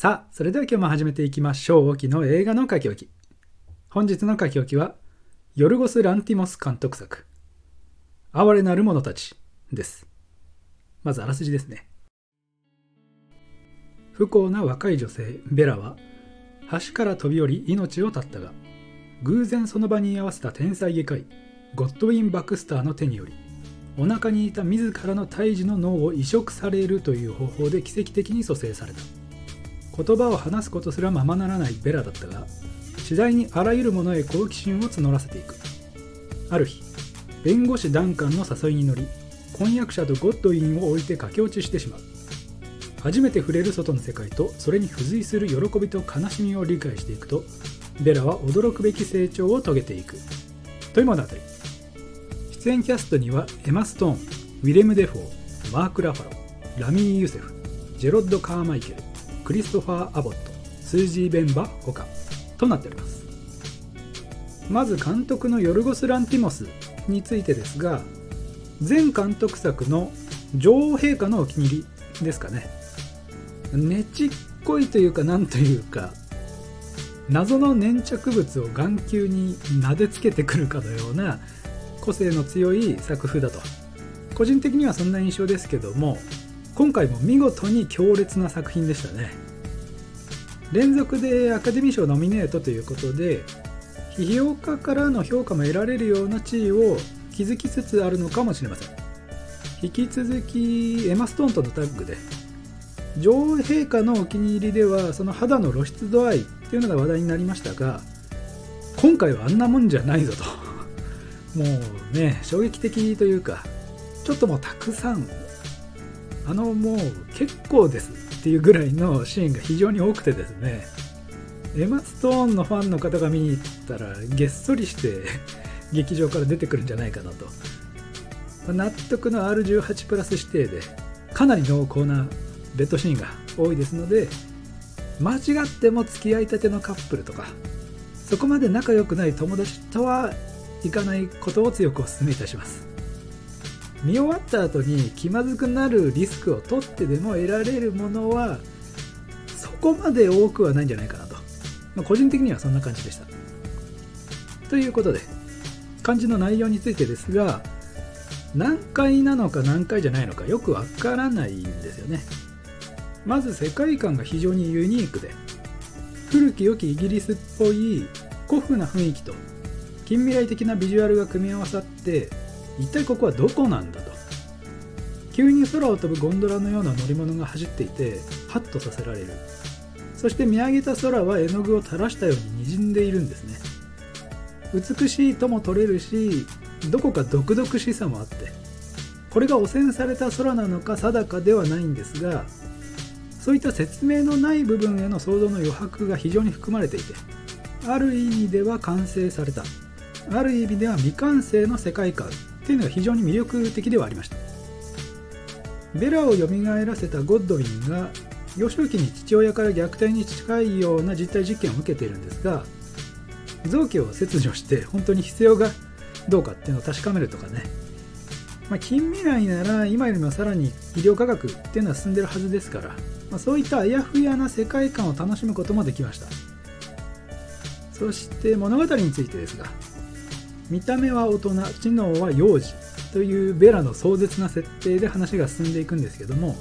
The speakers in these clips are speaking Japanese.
さあ、それでは今日も始めていきましょう。沖の映画の書き置き。本日の書き置きは、ヨルゴス・ランティモス監督作、哀れなる者たちです。まずあらすじですね。不幸な若い女性、ベラは、橋から飛び降り命を絶ったが、偶然その場に居合わせた天才外科医、ゴッドウィン・バクスターの手により、お腹にいた自らの胎児の脳を移植されるという方法で奇跡的に蘇生された。言葉を話すことすらままならないベラだったが次第にあらゆるものへ好奇心を募らせていく。ある日弁護士ダンカンの誘いに乗り婚約者とゴッドウィンを置いて駆け落ちしてしまう。初めて触れる外の世界とそれに付随する喜びと悲しみを理解していくとベラは驚くべき成長を遂げていく。という物語。出演キャストにはエマ・ストーンウィレム・デフォーマーク・ラファロラミー・ユセフジェロッド・カーマイケルクリストファー・アボットスージー・ベンバほかとなっております。まず監督のヨルゴス・ランティモスについてですが前監督作の女王陛下のお気に入りですかね。ねちっこいというかなんというか謎の粘着物を眼球に撫でつけてくるかのような個性の強い作風だと。個人的にはそんな印象ですけども今回も見事に強烈な作品でしたね。連続でアカデミー賞ノミネートということで批評家からの評価も得られるような地位を築きつつあるのかもしれません。引き続きエマ・ストーンとのタッグで女王陛下のお気に入りではその肌の露出度合いっていうのが話題になりましたが今回はあんなもんじゃないぞと。もうね衝撃的というかちょっともうたくさんあのもう結構ですっていうぐらいのシーンが非常に多くてですね。エマ・ストーンのファンの方が見に行ったらげっそりして劇場から出てくるんじゃないかなと。ま納得の R18 プラス指定でかなり濃厚なベッドシーンが多いですので間違っても付き合いたてのカップルとかそこまで仲良くない友達とはいかないことを強くお勧めいたします。見終わった後に気まずくなるリスクを取ってでも得られるものはそこまで多くはないんじゃないかなと、まあ、個人的にはそんな感じでした。ということで漢字の内容についてですが何回なのか何回じゃないのかよくわからないんですよね。まず世界観が非常にユニークで古き良きイギリスっぽい古風な雰囲気と近未来的なビジュアルが組み合わさって一体ここはどこなんだと。急に空を飛ぶゴンドラのような乗り物が走っていてハッとさせられる。そして見上げた空は絵の具を垂らしたように滲んでいるんですね。美しいとも取れるしどこか毒々しさもあって。これが汚染された空なのか定かではないんですがそういった説明のない部分への想像の余白が非常に含まれていてある意味では完成された。ある意味では未完成の世界観。っていうのが非常に魅力的ではありました。ベラを蘇らせたゴッドウィンが幼少期に父親から虐待に近いような実体実験を受けているんですが臓器を切除して本当に必要がどうかっていうのを確かめるとかね、まあ、近未来なら今よりもさらに医療科学っていうのは進んでるはずですから、まあ、そういったあやふやな世界観を楽しむこともできました。そして物語についてですが見た目は大人知能は幼児というベラの壮絶な設定で話が進んでいくんですけども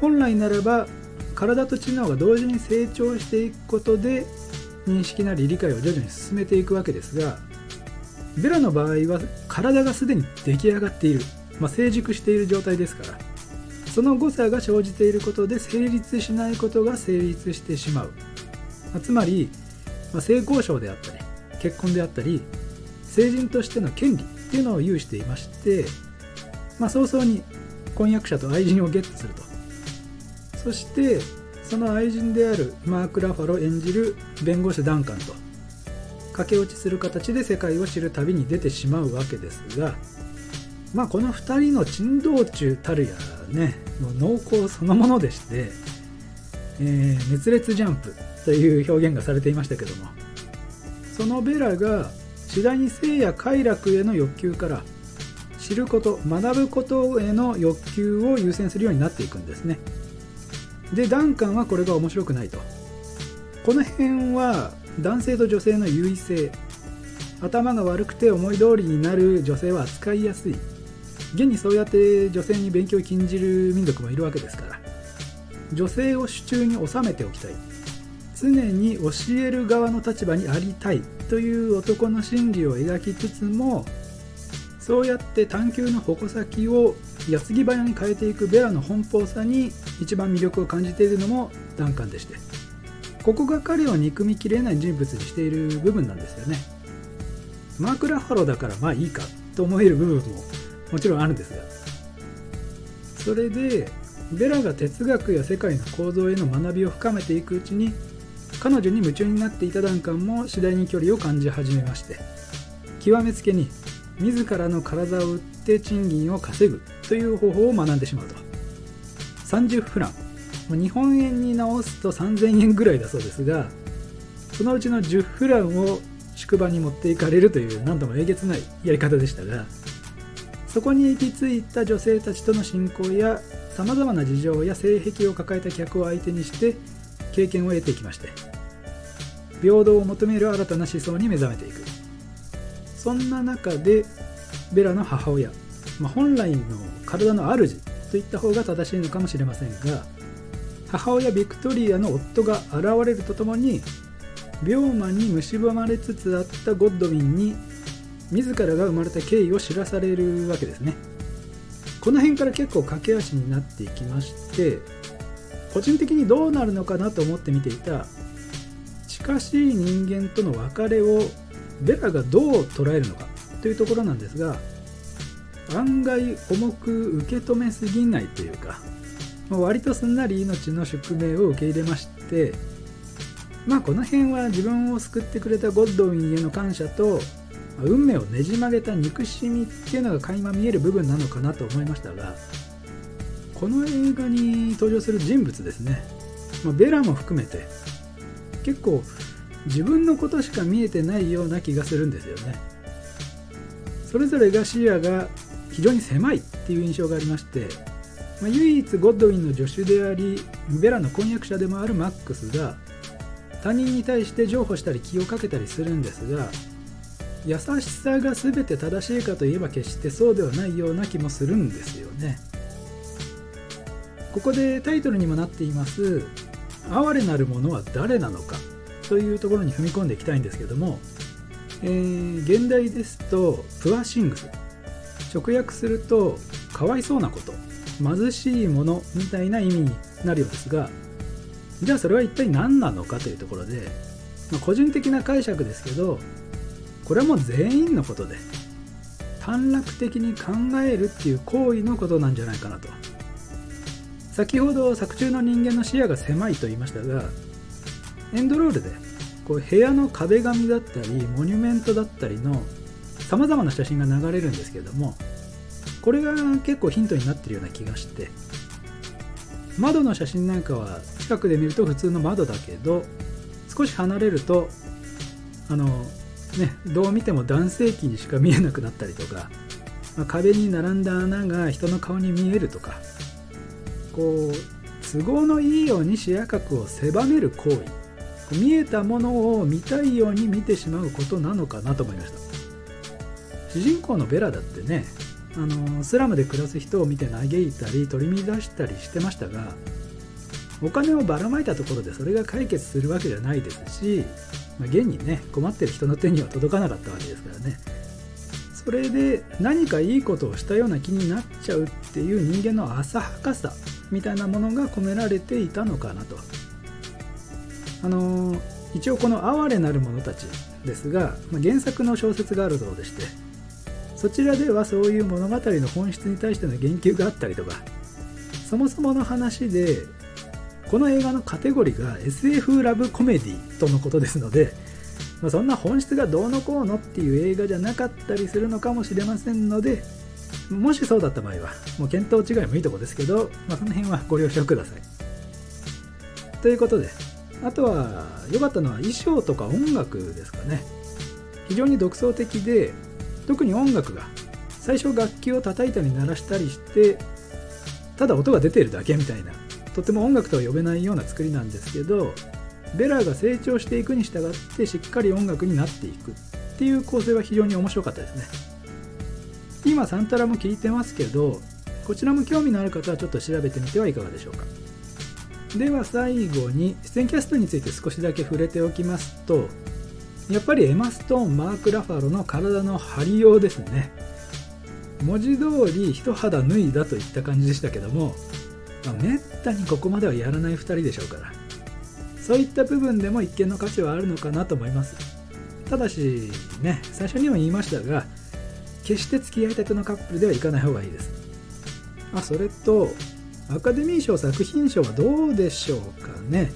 本来ならば体と知能が同時に成長していくことで認識なり理解を徐々に進めていくわけですがベラの場合は体がすでに出来上がっている、まあ、成熟している状態ですからその誤差が生じていることで成立しないことが成立してしまう、まあ、つまり、まあ、性交渉であったり結婚であったり成人としての権利っていうのを有していまして、まあ、早々に婚約者と愛人をゲットすると。そしてその愛人であるマーク・ラファロ演じる弁護士ダンカンと駆け落ちする形で世界を知る旅に出てしまうわけですが、まあ、この2人の珍道中たるやね濃厚そのものでして、えー、熱烈ジャンプという表現がされていましたけどもそのベラが次第に性や快楽への欲求から知ること学ぶことへの欲求を優先するようになっていくんですね。でダンカンはこれが面白くないと。この辺は男性と女性の優位性頭が悪くて思い通りになる女性は扱いやすい。現にそうやって女性に勉強を禁じる民族もいるわけですから。女性を手中に収めておきたい。常に教える側の立場にありたい。という男の心理を描きつつもそうやって探求の矛先を矢継ぎ早に変えていくベラの奔放さに一番魅力を感じているのもダンカンでしてここが彼を憎みきれない人物にしている部分なんですよね。マーク・ラハロだからまあいいかと思える部分ももちろんあるんですがそれでベラが哲学や世界の構造への学びを深めていくうちに彼女に夢中になっていたダンカンも次第に距離を感じ始めまして極めつけに自らの体を売って賃金を稼ぐという方法を学んでしまうと。30フラン。日本円に直すと3000円ぐらいだそうですがそのうちの10フランを宿場に持っていかれるという何ともえげつないやり方でしたがそこに行き着いた女性たちとの信仰やさまざまな事情や性癖を抱えた客を相手にして経験を得ていきまして平等を求める新たな思想に目覚めていく。そんな中でベラの母親、まあ、本来の体の主といった方が正しいのかもしれませんが母親ビクトリアの夫が現れるとともに病魔に蝕まれつつあったゴッドウィンに自らが生まれた経緯を知らされるわけですね。この辺から結構駆け足になっていきまして個人的にどうなるのかなと思って見ていた近しい人間との別れをベラがどう捉えるのかというところなんですが案外重く受け止めすぎないというか割とすんなり命の宿命を受け入れましてまあこの辺は自分を救ってくれたゴッドウィンへの感謝と運命をねじ曲げた憎しみっていうのが垣間見える部分なのかなと思いましたがこの映画に登場する人物ですね、まあ、ベラも含めて結構自分のことしか見えてないような気がするんですよね。それぞれが視野が非常に狭いっていう印象がありまして、まあ、唯一ゴッドウィンの助手でありベラの婚約者でもあるマックスが他人に対して譲歩したり気をかけたりするんですが優しさが全て正しいかといえば決してそうではないような気もするんですよね。ここでタイトルにもなっています「哀れなる者は誰なのか」というところに踏み込んでいきたいんですけども、えー、現代ですと「プアシングス」直訳すると「かわいそうなこと」「貧しいもの」みたいな意味になるようですがじゃあそれは一体何なのかというところで、まあ、個人的な解釈ですけどこれはもう全員のことで短絡的に考えるっていう行為のことなんじゃないかなと。先ほど作中の人間の視野が狭いと言いましたがエンドロールでこう部屋の壁紙だったりモニュメントだったりのさまざまな写真が流れるんですけれどもこれが結構ヒントになってるような気がして窓の写真なんかは近くで見ると普通の窓だけど少し離れるとあのねどう見ても男性器にしか見えなくなったりとか、まあ、壁に並んだ穴が人の顔に見えるとかこう都合のいいように視野角を狭める行為。見えたものを見たいように見てしまうことなのかなと思いました。主人公のベラだってねあのスラムで暮らす人を見て嘆いたり取り乱したりしてましたがお金をばらまいたところでそれが解決するわけじゃないですし、まあ、現にね困ってる人の手には届かなかったわけですからね。それで何かいいことをしたような気になっちゃうっていう人間の浅はかさ。みたいなものが込められていたのかなと。あの一応この「哀れなる者たち」ですが、まあ、原作の小説があるそうでしてそちらではそういう物語の本質に対しての言及があったりとかそもそもの話でこの映画のカテゴリーが SF ラブコメディとのことですので、まあ、そんな本質がどうのこうのっていう映画じゃなかったりするのかもしれませんのでもしそうだった場合はもう見当違いもいいとこですけど、まあ、その辺はご了承ください。ということであとは良かったのは衣装とか音楽ですかね。非常に独創的で特に音楽が最初楽器を叩いたり鳴らしたりしてただ音が出ているだけみたいなとても音楽とは呼べないような作りなんですけどベラが成長していくに従ってしっかり音楽になっていくっていう構成は非常に面白かったですね。今サンタラも聴いてますけどこちらも興味のある方はちょっと調べてみてはいかがでしょうか。では最後に出演キャストについて少しだけ触れておきますとやっぱりエマ・ストーンマーク・ラファロの体の張りようですね。文字通り一肌脱いだといった感じでしたけども、まあ、めったにここまではやらない2人でしょうから。そういった部分でも一見の価値はあるのかなと思います。ただしね最初にも言いましたが決して付き合いたてのカップルではいかない方がいいです。あそれとアカデミー賞作品賞はどうでしょうかね。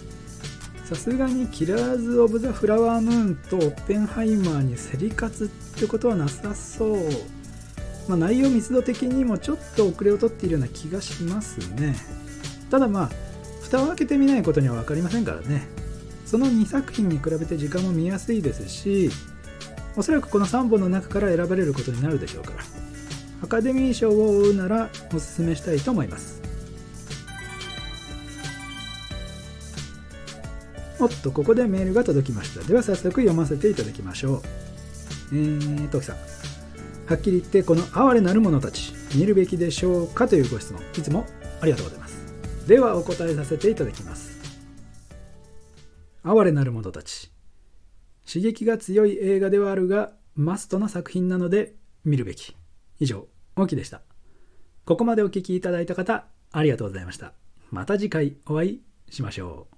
さすがにキラーズ・オブ・ザ・フラワームーンとオッペンハイマーに競り勝つってことはなさそう。まあ、内容密度的にもちょっと遅れをとっているような気がしますね。ただまあ蓋を開けてみないことには分かりませんからね。その2作品に比べて時間も見やすいですしおそらくこの3本の中から選ばれることになるでしょうから。アカデミー賞を追うならおすすめしたいと思います。おっとここでメールが届きました。では早速読ませていただきましょう。えー、トキさん。はっきり言ってこの哀れなる者たち見るべきでしょうかというご質問。いつもありがとうございます。ではお答えさせていただきます。哀れなる者たち。刺激が強い映画ではあるがマストな作品なので見るべき。以上オキでした。ここまでお聴きいただいた方ありがとうございました。また次回お会いしましょう。